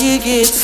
you get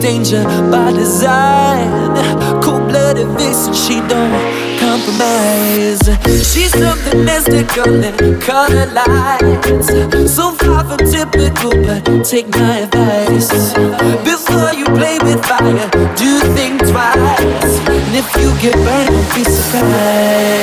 danger by design. Cold blooded vixen, she don't compromise. She's something mystical and color lights. So far from typical, but take my advice. Before you play with fire, do think twice. And if you get burned, don't be surprised.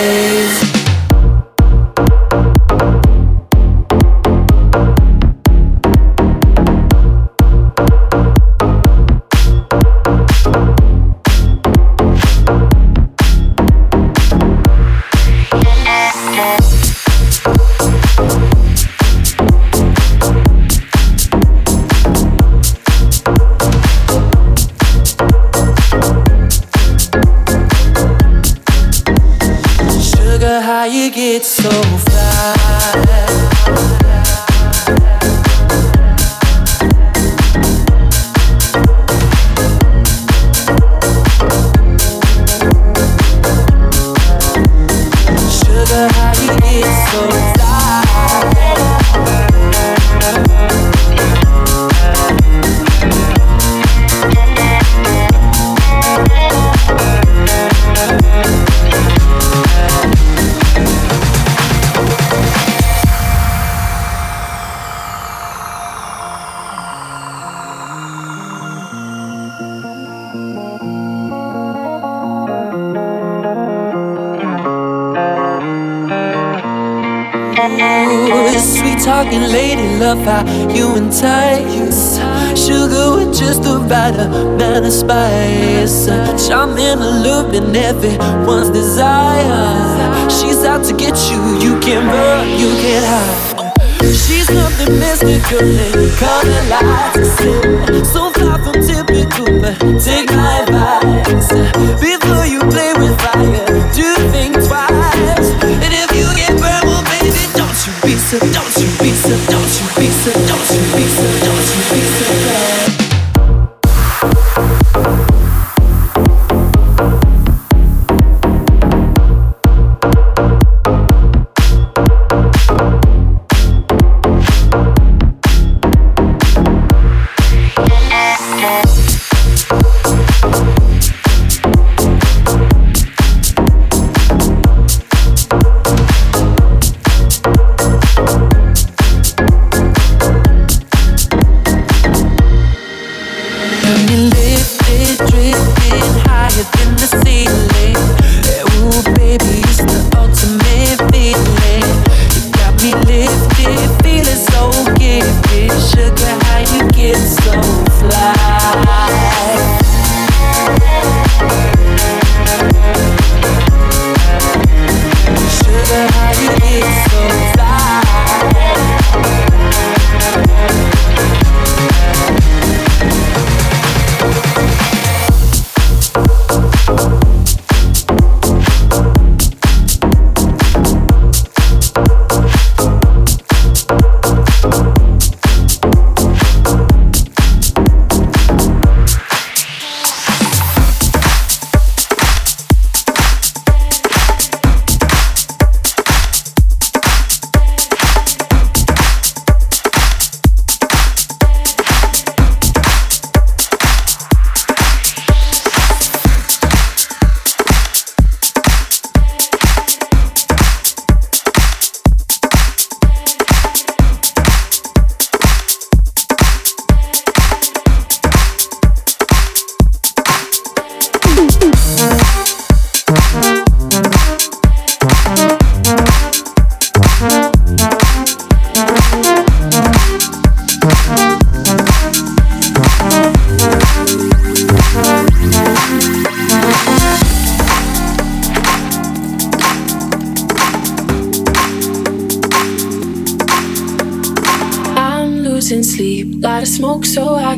闭塞，刀枪闭塞，刀枪。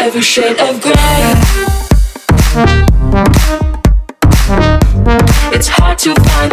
Every shade of gray. It's hard to find